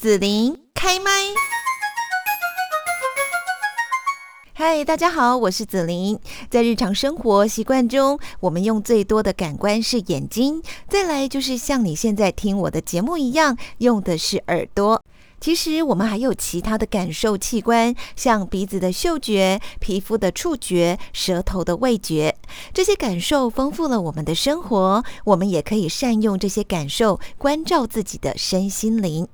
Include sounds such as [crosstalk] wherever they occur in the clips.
紫琳开麦。嗨，大家好，我是紫琳。在日常生活习惯中，我们用最多的感官是眼睛，再来就是像你现在听我的节目一样，用的是耳朵。其实我们还有其他的感受器官，像鼻子的嗅觉、皮肤的触觉、舌头的味觉。这些感受丰富了我们的生活，我们也可以善用这些感受，关照自己的身心灵。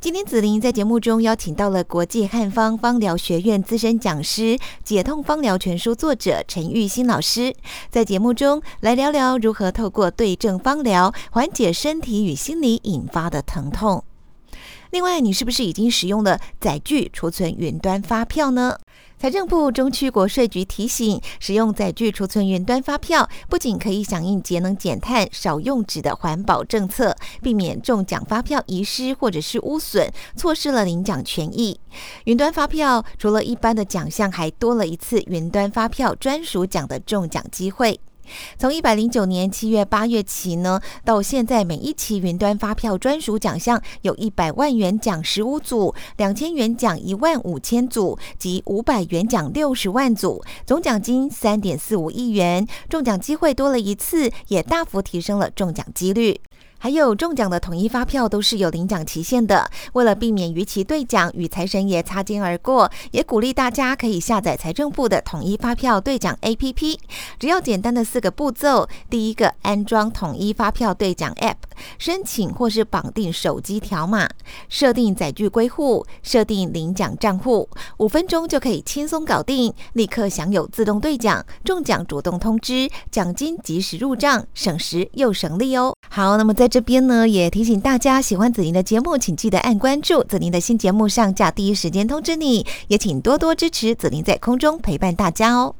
今天子琳在节目中邀请到了国际汉方方疗学院资深讲师、解痛方疗全书作者陈玉新老师，在节目中来聊聊如何透过对症方疗缓解身体与心理引发的疼痛。另外，你是不是已经使用了载具储存云端发票呢？财政部中区国税局提醒，使用载具储存云端发票，不仅可以响应节能减碳、少用纸的环保政策，避免中奖发票遗失或者是污损，错失了领奖权益。云端发票除了一般的奖项，还多了一次云端发票专属奖的中奖机会。从一百零九年七月、八月起呢，到现在每一期云端发票专属奖项有一百万元奖十五组，两千元奖一万五千组及五百元奖六十万组，总奖金三点四五亿元，中奖机会多了一次，也大幅提升了中奖几率。还有中奖的统一发票都是有领奖期限的，为了避免逾期兑奖与财神爷擦肩而过，也鼓励大家可以下载财政部的统一发票兑奖 APP，只要简单的四个步骤：第一个，安装统一发票兑奖 App，申请或是绑定手机条码，设定载具归户，设定领奖账户，五分钟就可以轻松搞定，立刻享有自动兑奖、中奖主动通知、奖金及时入账，省时又省力哦。好，那么在这边呢，也提醒大家，喜欢子琳的节目，请记得按关注，子琳的新节目上架第一时间通知你，也请多多支持子琳在空中陪伴大家哦。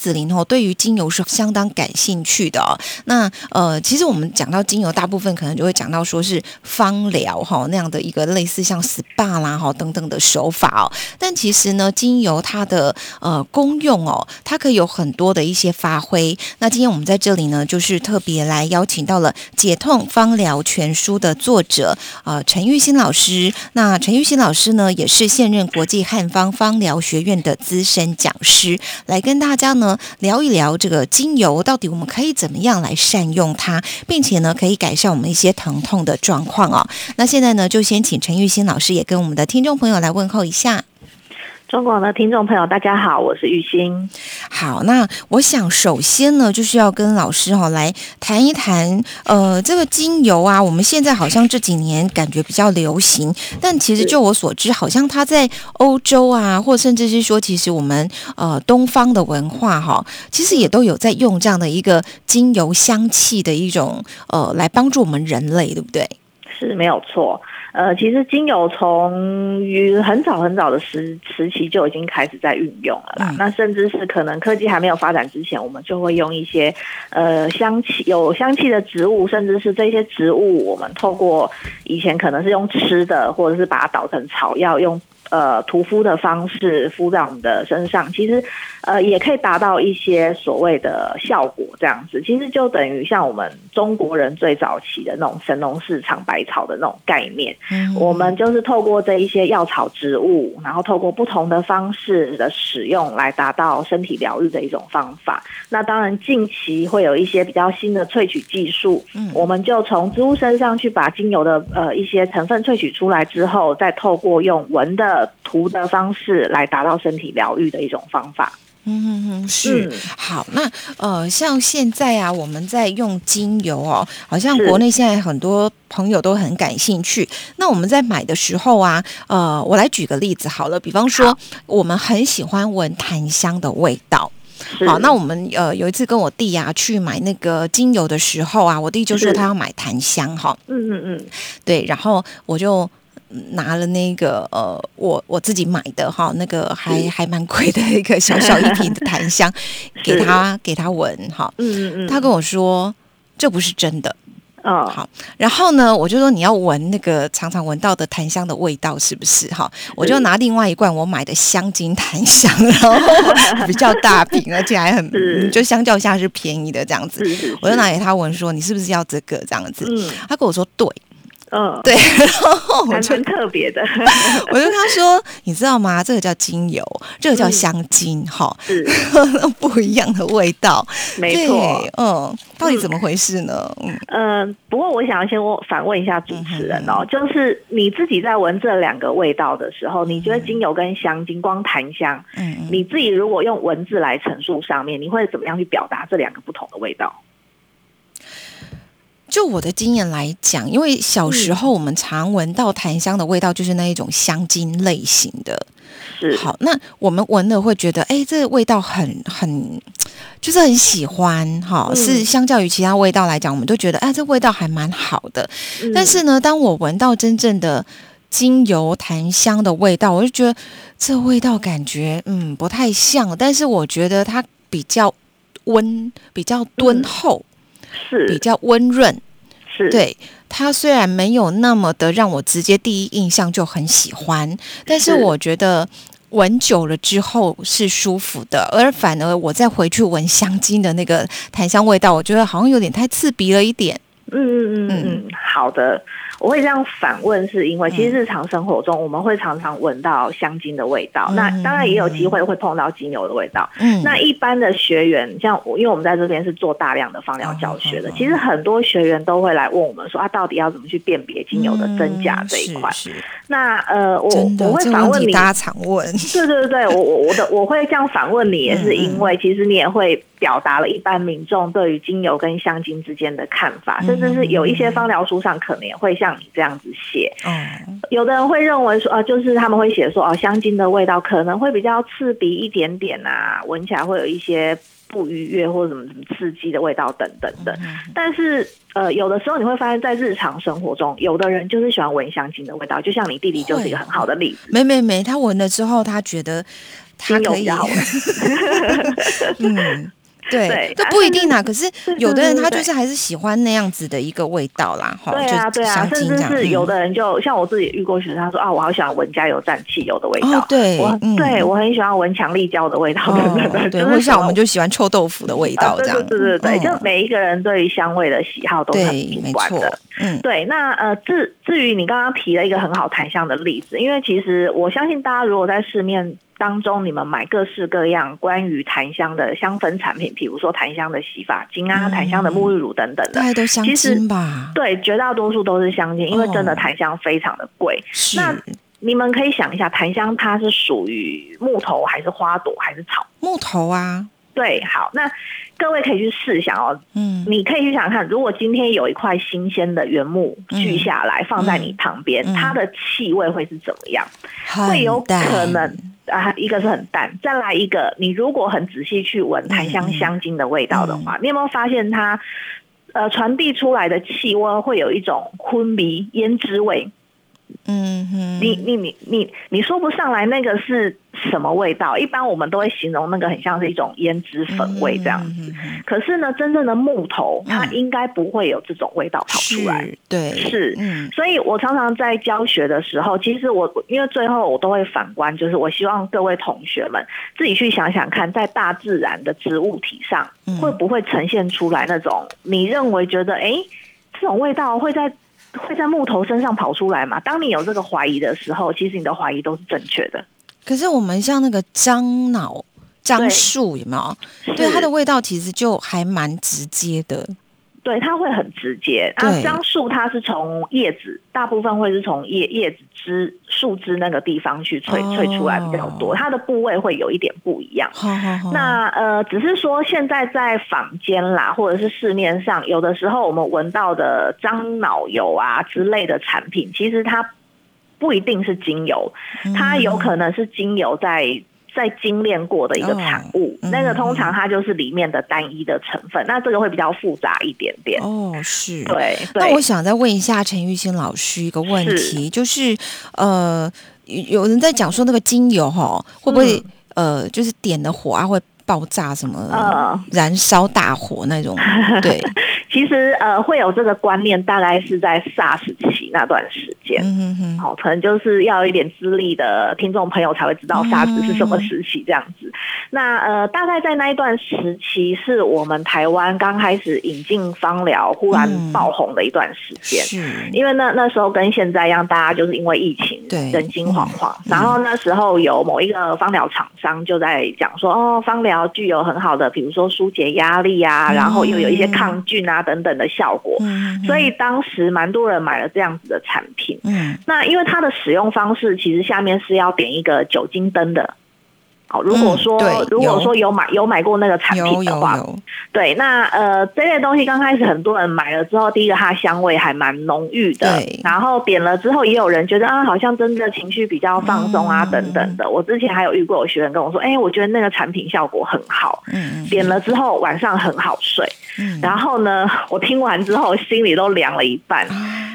紫琳哦，对于精油是相当感兴趣的。那呃，其实我们讲到精油，大部分可能就会讲到说是芳疗哈那样的一个类似像 SPA 啦哈等等的手法哦。但其实呢，精油它的呃功用哦，它可以有很多的一些发挥。那今天我们在这里呢，就是特别来邀请到了《解痛芳疗全书》的作者呃陈玉新老师。那陈玉新老师呢，也是现任国际汉方芳疗学院的资深讲师，来跟大家呢。聊一聊这个精油到底我们可以怎么样来善用它，并且呢可以改善我们一些疼痛的状况啊。那现在呢就先请陈玉新老师也跟我们的听众朋友来问候一下。中国的听众朋友，大家好，我是玉欣。好，那我想首先呢，就是要跟老师哈来谈一谈，呃，这个精油啊，我们现在好像这几年感觉比较流行，但其实就我所知，好像它在欧洲啊，或甚至是说，其实我们呃东方的文化哈，其实也都有在用这样的一个精油香气的一种呃，来帮助我们人类，对不对？是没有错。呃，其实精油从于很早很早的时时期就已经开始在运用了啦。那甚至是可能科技还没有发展之前，我们就会用一些呃香气有香气的植物，甚至是这些植物，我们透过以前可能是用吃的，或者是把它捣成草药用。呃，涂敷的方式敷在我们的身上，其实呃也可以达到一些所谓的效果，这样子其实就等于像我们中国人最早期的那种神农氏尝百草的那种概念。嗯，我们就是透过这一些药草植物，然后透过不同的方式的使用，来达到身体疗愈的一种方法。那当然近期会有一些比较新的萃取技术，嗯，我们就从植物身上去把精油的呃一些成分萃取出来之后，再透过用闻的。涂的方式来达到身体疗愈的一种方法。嗯嗯嗯，是好。那呃，像现在啊，我们在用精油哦，好像国内现在很多朋友都很感兴趣。那我们在买的时候啊，呃，我来举个例子好了，比方说我们很喜欢闻檀香的味道。好，那我们呃有一次跟我弟呀去买那个精油的时候啊，我弟就说他要买檀香哈。嗯嗯嗯，对，然后我就。拿了那个呃，我我自己买的哈，那个还还蛮贵的一个小小一瓶的檀香，[laughs] 给他给他闻哈。嗯嗯嗯。他跟我说这不是真的。哦。好，然后呢，我就说你要闻那个常常闻到的檀香的味道是不是？哈，我就拿另外一罐我买的香精檀香，[laughs] 然后比较大瓶，而且还很就相较下是便宜的这样子。我就拿给他闻，说你是不是要这个这样子？嗯。他跟我说对。嗯，对，[laughs] 然后我特别的，[laughs] 我就跟他说，你知道吗？这个叫精油，这个叫香精，哈、是 [laughs] 不一样的味道。没错。嗯，到底怎么回事呢？嗯嗯，不过我想要先问反问一下主持人哦，嗯就是你自己在闻这两个味道的时候，你觉得精油跟香精光檀香，嗯嗯，你自己如果用文字来陈述上面，你会怎么样去表达这两个不同的味道？就我的经验来讲，因为小时候我们常闻到檀香的味道，就是那一种香精类型的。是。好，那我们闻了会觉得，哎，这个味道很很，就是很喜欢，哈、嗯。是相较于其他味道来讲，我们都觉得，哎，这味道还蛮好的。嗯。但是呢，当我闻到真正的精油檀香的味道，我就觉得这味道感觉嗯不太像，但是我觉得它比较温，比较敦厚，比是比较温润。是，对它虽然没有那么的让我直接第一印象就很喜欢，但是是我觉得。闻久了之后是舒服的，而反而我再回去闻香精的那个檀香味道，我觉得好像有点太刺鼻了一点。嗯嗯嗯嗯，好的。我会这样反问，是因为其实日常生活中我们会常常闻到香精的味道，嗯那当然也有机会会碰到精油的味道。嗯，那一般的学员，像我，因为我们在这边是做大量的芳疗教学的，其实很多学员都会来问我们说，啊，到底要怎么去辨别精油的真假嗯这一块？是是。那呃，我我会反问你，大家常问。[laughs] 对对对对，我我我的我会这样反问你，也是因为其实你也会表达了一般民众对于精油跟香精之间的看法，嗯甚至是有一些芳疗书上可能也会像你这样子写。嗯，有的人会认为说，啊，就是他们会写说，哦，香精的味道可能会比较刺鼻一点点啊，闻起来会有一些不愉悦或者什么什么刺激的味道等等的。嗯但是，呃，有的时候你会发现在日常生活中，有的人就是喜欢闻香精的味道，就像你弟弟就是一个很好的例子。没没没，他闻了之后，他觉得他可以 [laughs] 嗯。对对，这不一定啦。可是有的人对对他就是还是喜欢那样子的一个味道啦，哈，对啊，就对啊，甚至是有的人就像我自己遇过学生，他说啊，我好喜欢闻加油站汽油的味道。哦，对，我嗯对我很喜欢闻强力胶的味道，哦，的。对，就是或者像我们就喜欢臭豆腐的味道啊这样。对对对就每一个人对于香味的喜好都是很对，主观的。，嗯对，那呃，至至于你刚刚提了一个很好檀香的例子，因为其实我相信大家如果在市面当中你们买各式各样关于檀香的香氛产品，比如说檀香的洗发精啊、嗯。檀香的沐浴乳等等的其实精吧，对，绝大多数都是香精，因为真的哦。檀香非常的贵。是。那你们可以想一下，檀香它是属于木头还是花朵还是草？木头啊，对，好，那各位可以去试想哦，嗯，你可以去想想看，如果今天有一块新鲜的原木锯下来放在你旁边，嗯。它的气味会是怎么样？很会有可能啊，一个是很淡，再来一个，你如果很仔细去闻檀嗯香香精的味道的话，你有没有发现它呃传递出来的气味会有一种昏迷胭脂味？嗯哼，你你你你你说不上来那个是什么味道？一般我们都会形容那个很像是一种胭脂粉味这样可是呢，真正的木头它嗯应该不会有这种味道跑出来。对，是嗯所以我常常在教学的时候，其实我因为最后我都会反观，就是我希望各位同学们自己去想想看，在大自然的植物体上嗯会不会呈现出来那种你认为觉得哎这种味道会在会在木头身上跑出来嘛？当你有这个怀疑的时候，其实你的怀疑都是正确的。可是我们像那个樟脑、樟树有没有？对是它的味道其实就还蛮直接的。对，它会很直接。啊对，樟树它是从叶子，大部分会是从叶叶子枝、树枝那个地方去萃哦萃出来比较多，它的部位会有一点不一样。好好好，那呃，只是说现在在坊间啦，或者是市面上，有的时候我们闻到的樟脑油啊之类的产品，其实它不一定是精油，它有可能是精油在。在精炼过的一个产物，那个通常它就是里面的单一的成分，那这个会比较复杂一点点。哦是。对，那我想再问一下陈玉兴老师一个问题，就是呃，有有人在讲说那个精油哈，会不会、呃，就是点的火啊会爆炸什么，呃燃烧大火那种？对，[laughs] 其实呃会有这个观念，大概是在 SARS 期那段时间。嗯哼哼，好，可能就是要有一点资历的听众朋友才会知道嗯 SARS 是什么时期这样子。那呃，大概在那一段时期，是我们台湾刚开始引进芳疗，忽然爆红的一段时间。嗯，因为那那时候跟现在一样，大家就是因为疫情，对人心惶惶。然后那时候有某一个芳疗厂商就在讲说，哦，芳疗具有很好的，比如说疏解压力啊，然后又有一些抗菌啊等等的效果。嗯，所以当时蛮多人买了这样子的产品。嗯，那因为它的使用方式，其实下面是要点一个酒精灯的。好，如果说如果说有买有买过那个产品的话，对，那呃这类东西刚开始很多人买了之后，第一个它香味还蛮浓郁的，然后点了之后也有人觉得啊，好像真的情绪比较放松啊等等的。我之前还有遇过有学员跟我说，哎，我觉得那个产品效果很好，嗯，点了之后晚上很好睡，嗯，然后呢，我听完之后心里都凉了一半。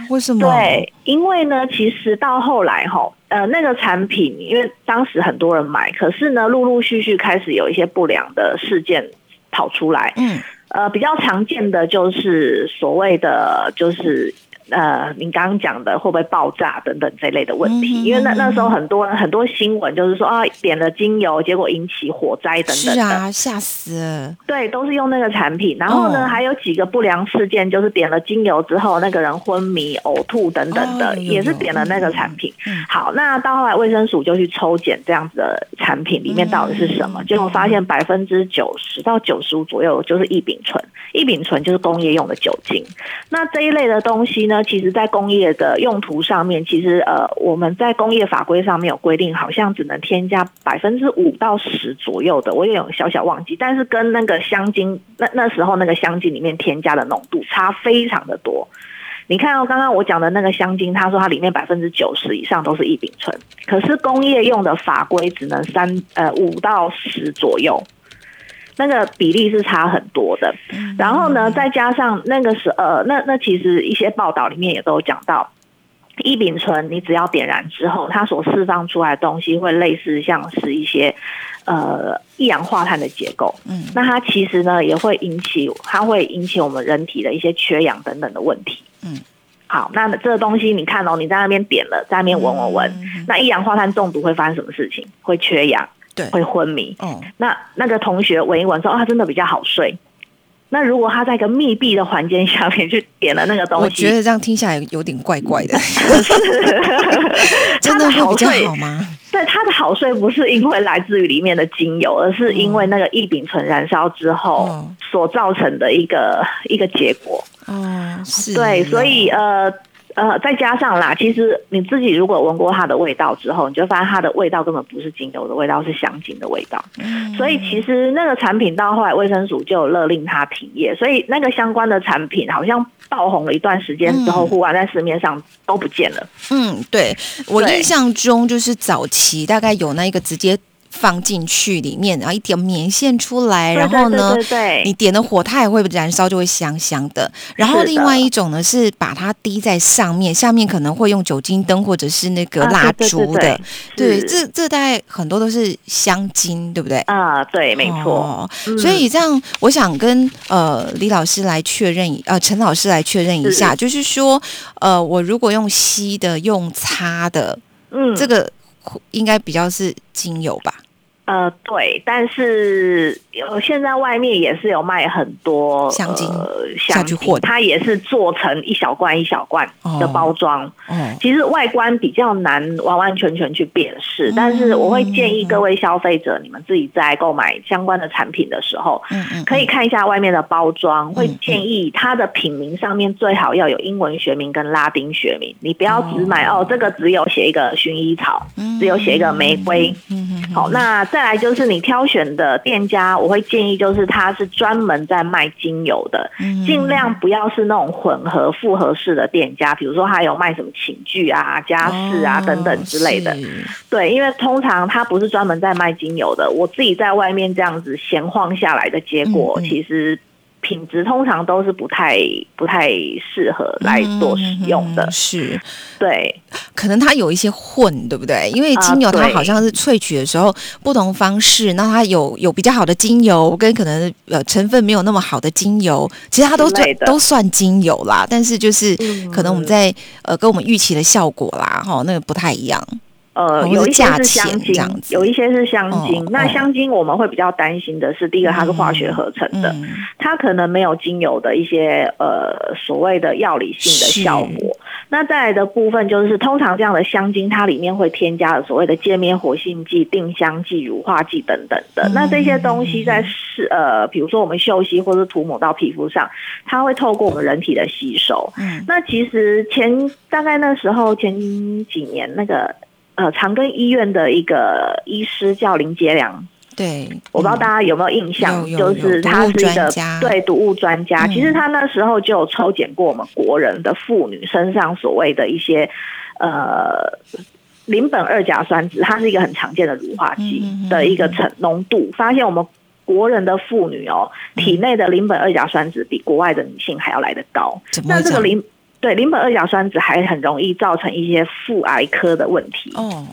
为什么？对，因为呢，其实到后来哈，呃，那个产品，因为当时很多人买，可是呢，陆陆续续开始有一些不良的事件跑出来。嗯，呃，比较常见的就是所谓的就是。呃，您刚刚讲的会不会爆炸等等这类的问题？因为那那时候很多很多新闻就是说啊，点了精油，结果引起火灾等等是啊，吓死了。对，都是用那个产品。然后呢，还有几个不良事件，就是点了精油之后，那个人昏迷、呕吐等等的，也是点了那个产品。好，那到后来卫生署就去抽检这样子的产品里面到底是什么，结果发现百分之九十到九十五左右就是异丙醇。异丙醇就是工业用的酒精。那这一类的东西呢？那其实，在工业的用途上面，其实呃，我们在工业法规上面有规定，好像只能添加百分之五到十左右的，我也有小小忘记。但是跟那个香精，那那时候那个香精里面添加的浓度差非常的多。你看到刚刚我讲的那个香精，他说它里面百分之九十以上都是异丙醇，可是工业用的法规只能三呃五到十左右。那个比例是差很多的，然后呢，再加上那个是呃，那那其实一些报道里面也都有讲到，异丙醇你只要点燃之后，它所释放出来的东西会类似像是一些呃一氧化碳的结构，嗯，那它其实呢也会引起，它会引起我们人体的一些缺氧等等的问题，嗯，好，那这个东西你看哦，你在那边点了，在那边闻闻闻，那一氧化碳中毒会发生什么事情？会缺氧。对，会昏迷。哦，那那个同学闻一闻说，哦，他，真的比较好睡。那如果他在一个密闭的环境下面去点了那个东西，我觉得这样听下来有点怪怪的。[laughs] 真的会比较好吗？对，他的好睡不是因为来自于里面的精油，而是因为那个异丙醇燃烧之后所造成的一个一个结果。嗯，是对，所以呃。呃，再加上啦，其实你自己如果闻过它的味道之后，你就发现它的味道根本不是精油的味道，是香精的味道。嗯，所以其实那个产品到后来卫生署就勒令它停业，所以那个相关的产品好像爆红了一段时间之后，忽然在市面上都不见了。嗯，对我印象中就是早期大概有那一个直接。放进去里面，然后一点棉线出来，然后呢，对你点的火它也会燃烧，就会香香的。然后另外一种呢是把它滴在上面，下面可能会用酒精灯或者是那个蜡烛的。对，这这大概很多都是香精，对不对？啊，对，没错。所以这样，我想跟呃李老师来确认，呃陈老师来确认一下，就是说，呃，我如果用吸的，用擦的，嗯，这个应该比较是精油吧？呃，对，但是有现在外面也是有卖很多香精，香精，它也是做成一小罐一小罐的包装。嗯，其实外观比较难完完全全去辨识，但是我会建议各位消费者，你们自己在购买相关的产品的时候，嗯嗯，可以看一下外面的包装，会建议它的品名上面最好要有英文学名跟拉丁学名，你不要只买哦，这个只有写一个薰衣草，只有写一个玫瑰。嗯嗯，好，那。再来就是你挑选的店家，我会建议就是他是专门在卖精油的，尽量不要是那种混合复合式的店家，比如说他有卖什么寝具啊、家饰啊等等之类的。对，因为通常他不是专门在卖精油的，我自己在外面这样子闲晃下来的结果，其实。品质通常都是不太不太适合来做使用的，是。对，可能它有一些混，对不对？因为精油它好像是萃取的时候不同方式，那它有有比较好的精油，跟可能呃成分没有那么好的精油，其实它都都算精油啦，但是就是可能我们在呃跟我们预期的效果啦，哈，那个不太一样。呃，有一些是香精，有一些是香精。那香精我们会比较担心的是，第一个它是化学合成的，它可能没有精油的一些呃所谓的药理性的效果。那再来的部分就是，通常这样的香精它里面会添加了所谓的界面活性剂、定香剂、乳化剂等等的。那这些东西在是呃，比如说我们嗅吸或者涂抹到皮肤上，它会透过我们人体的吸收。嗯，那其实前大概那时候前几年那个。呃，长庚医院的一个医师叫林杰良，对，我不知道大家有没有印象，就是他是一个对毒物专家。其实他那时候就有抽检过我们国人的妇女身上所谓的一些呃邻苯二甲酸酯，它是一个很常见的乳化剂的一个成浓度，发现我们国人的妇女哦，体内的邻苯二甲酸酯比国外的女性还要来得高。那这个邻对，邻苯二甲酸酯还很容易造成一些腹癌科的问题。哦，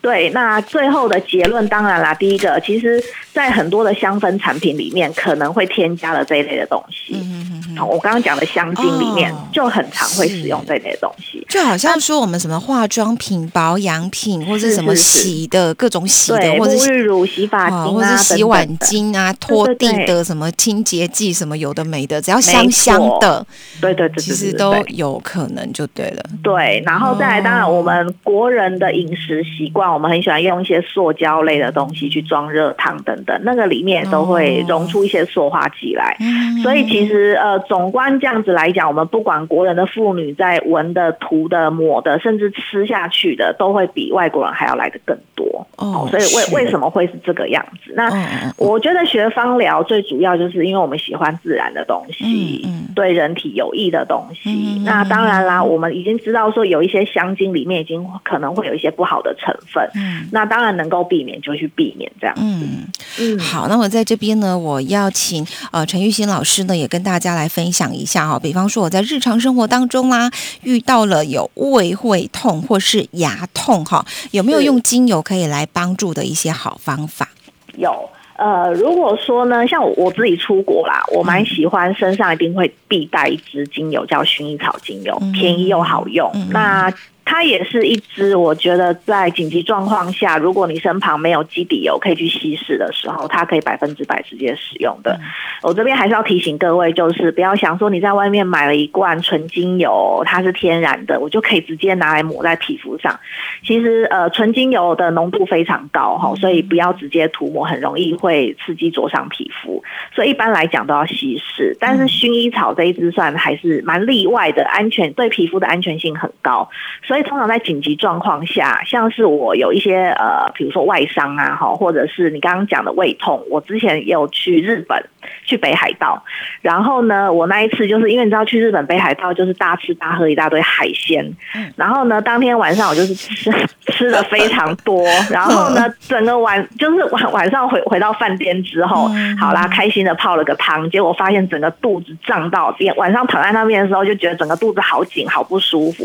对，那最后的结论当然啦，第一个，其实在很多的香氛产品里面可能会添加了这一类的东西。嗯我刚刚讲的香精里面就很常会使用这类的东西，就好像说我们什么化妆品、保养品或者什么洗的各种洗的，或者沐浴乳、洗发精或者洗碗巾啊、拖地的什么清洁剂什么有的没的，只要香香的，对对对，其实都有。有可能就对了，对，然后再来，当然我们国人的饮食习惯，我们很喜欢用一些塑胶类的东西去装热汤等等，那个里面都会溶出一些塑化剂来。所以其实呃，总观这样子来讲，我们不管国人的妇女在闻的、涂的、抹的，甚至吃下去的，都会比外国人还要来的更多。哦，所以为为什么会是这个样子？那我觉得学芳疗最主要就是因为我们喜欢自然的东西，对人体有益的东西。那当然啦，我们已经知道说有一些香精里面已经可能会有一些不好的成分。嗯，那当然能够避免就去避免这样。嗯嗯，好，那我在这边呢，我要请呃陈玉新老师呢也跟大家来分享一下哈。比方说我在日常生活当中啦，遇到了有胃会痛或是牙痛哈，有没有用精油可以来帮助的一些好方法？有。呃，如果说呢，像我自己出国啦，我蛮喜欢身上一定会必带一支精油，叫薰衣草精油，便宜又好用。那它也是一支，我觉得在紧急状况下，如果你身旁没有基底油可以去稀释的时候，它可以百分之百直接使用的。我这边还是要提醒各位，就是不要想说你在外面买了一罐纯精油，它是天然的，我就可以直接拿来抹在皮肤上。其实呃，纯精油的浓度非常高哈，所以不要直接涂抹，很容易会刺激灼伤皮肤。所以一般来讲都要稀释。但是薰衣草这一支算还是蛮例外的，安全对皮肤的安全性很高，所以。通常在紧急状况下，像是我有一些呃，比如说外伤啊，哈，或者是你刚刚讲的胃痛，我之前有去日本，去北海道，然后呢，我那一次就是因为你知道去日本北海道就是大吃大喝一大堆海鲜，然后呢，当天晚上我就是吃 [laughs] 吃的非常多，然后呢，整个晚就是晚晚上回回到饭店之后，好啦，开心的泡了个汤，结果发现整个肚子胀到，晚上躺在那边的时候就觉得整个肚子好紧，好不舒服，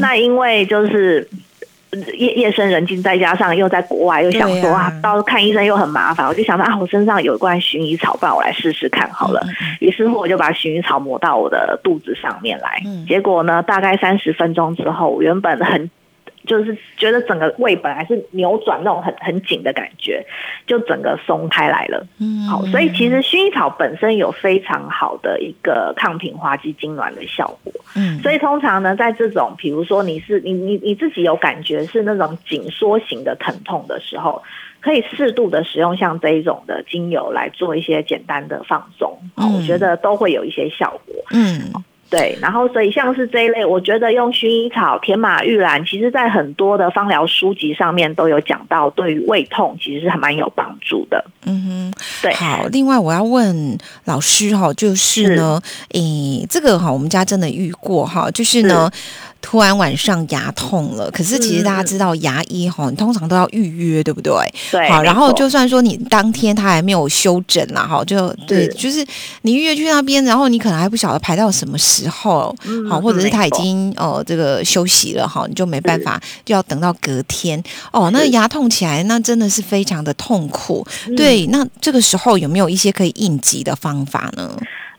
那因为。因为就是夜夜深人静，再加上又在国外，又想说啊，到看医生又很麻烦，我就想到啊，我身上有一罐薰衣草，不然我来试试看好了。于是乎，我就把薰衣草抹到我的肚子上面来。结果呢，大概三十分钟之后，原本很。就是觉得整个胃本来是扭转那种很很紧的感觉，就整个松开来了。嗯，好，所以其实薰衣草本身有非常好的一个抗平滑肌痉挛的效果。嗯，所以通常呢，在这种比如说你是你你你自己有感觉是那种紧缩型的疼痛的时候，可以适度的使用像这一种的精油来做一些简单的放松。嗯，我觉得都会有一些效果。嗯。对，然后所以像是这一类，我觉得用薰衣草、天马玉兰，其实在很多的芳疗书籍上面都有讲到，对于胃痛其实是还蛮有帮助的。嗯哼，对。好，另外我要问老师哈，就是呢，诶，这个哈，我们家真的遇过哈，就是呢。突然晚上牙痛了，可是其实大家知道牙医哈，你通常都要预约，对不对？对。好，然后就算说你当天他还没有休诊啦，哈，就对，就是你预约去那边，然后你可能还不晓得排到什么时候，好，或者是他已经哦这个休息了哈，你就没办法，就要等到隔天哦。那牙痛起来，那真的是非常的痛苦。对，那这个时候有没有一些可以应急的方法呢？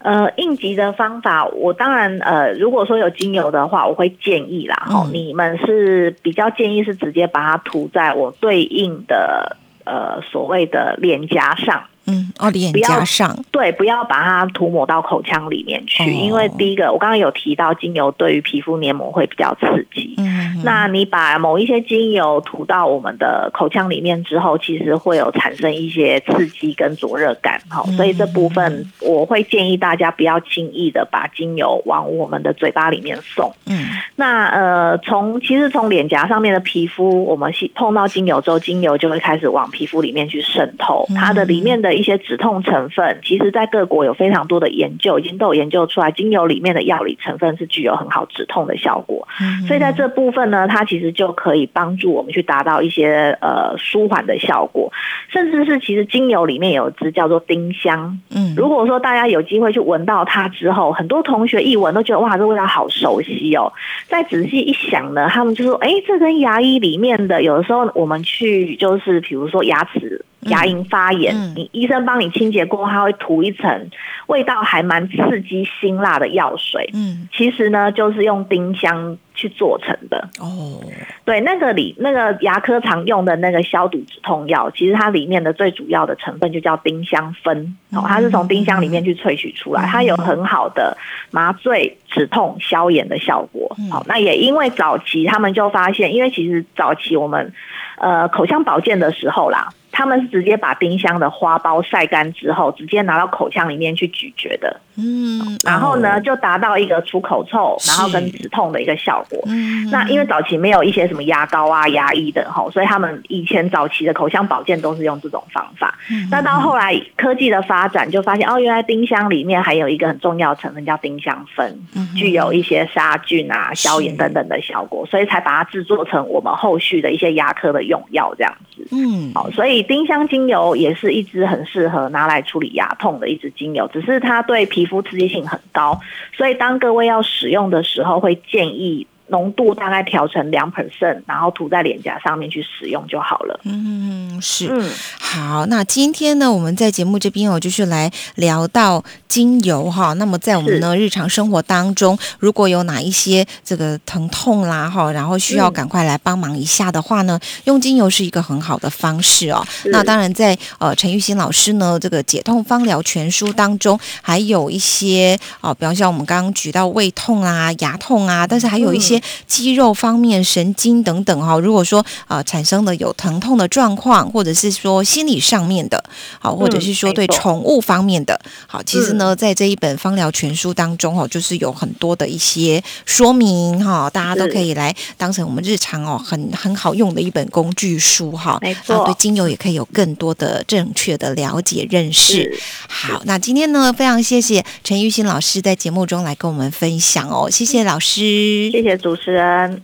呃，应急的方法，我当然呃，如果说有精油的话，我会建议啦。哦，你们是比较建议是直接把它涂在我对应的呃所谓的脸颊上。嗯，哦，脸颊上对，不要把它涂抹到口腔里面去，因为第一个我刚刚有提到精油对于皮肤黏膜会比较刺激。嗯，那你把某一些精油涂到我们的口腔里面之后，其实会有产生一些刺激跟灼热感。好，所以这部分我会建议大家不要轻易的把精油往我们的嘴巴里面送。嗯，那呃，从其实从脸颊上面的皮肤，我们碰到精油之后，精油就会开始往皮肤里面去渗透，它的里面的。一些止痛成分，其实在各国有非常多的研究，已经都有研究出来，精油里面的药理成分是具有很好止痛的效果。所以在这部分呢，它其实就可以帮助我们去达到一些呃舒缓的效果，甚至是其实精油里面有支叫做丁香。嗯，如果说大家有机会去闻到它之后，很多同学一闻都觉得哇，这味道好熟悉哦。再仔细一想呢，他们就说，哎，这跟牙医里面的有的时候我们去就是比如说牙齿。牙龈发炎，你医生帮你清洁过后，他会涂一层味道还蛮刺激、辛辣的药水。嗯，其实呢，就是用丁香去做成的。哦，对，那个里那个牙科常用的那个消毒止痛药，其实它里面的最主要的成分就叫丁香酚。哦，它是从丁香里面去萃取出来，它有很好的麻醉、止痛、消炎的效果。好，那也因为早期他们就发现，因为其实早期我们呃口腔保健的时候啦。他们是直接把冰箱的花苞晒干之后，直接拿到口腔里面去咀嚼的。嗯，然后呢，就达到一个除口臭，然后跟止痛的一个效果。嗯，那因为早期没有一些什么牙膏啊、牙医的哈，所以他们以前早期的口腔保健都是用这种方法。嗯那到后来科技的发展，就发现哦，原来丁香里面还有一个很重要的成分叫丁香酚，具有一些杀菌啊、消炎等等的效果，所以才把它制作成我们后续的一些牙科的用药这样子。嗯，好，所以丁香精油也是一支很适合拿来处理牙痛的一支精油，只是它对皮肤刺激性很高，所以当各位要使用的时候，会建议。浓度大概调成两 percent，然后涂在脸颊上面去使用就好了。嗯，是。嗯，好。那今天呢，我们在节目这边哦，就是来聊到精油哈。那么在我们呢日常生活当中，如果有哪一些这个疼痛啦哈，然后需要赶快来帮忙一下的话呢，用精油是一个很好的方式哦。那当然，在呃陈玉新老师呢这个解痛方疗全书当中，还有一些哦，比方像我们刚刚举到胃痛啊、牙痛啊，但是还有一些。肌肉方面、神经等等哈，如果说啊产生了有疼痛的状况，或者是说心理上面的，好，或者是说对宠物方面的，好，其实呢，在这一本芳疗全书当中哦，就是有很多的一些说明哈，大家都可以来当成我们日常哦很很好用的一本工具书哈。没错，对精油也可以有更多的正确的了解认识。好，那今天呢，非常谢谢陈玉新老师在节目中来跟我们分享哦，谢谢老师，谢谢主。主持人。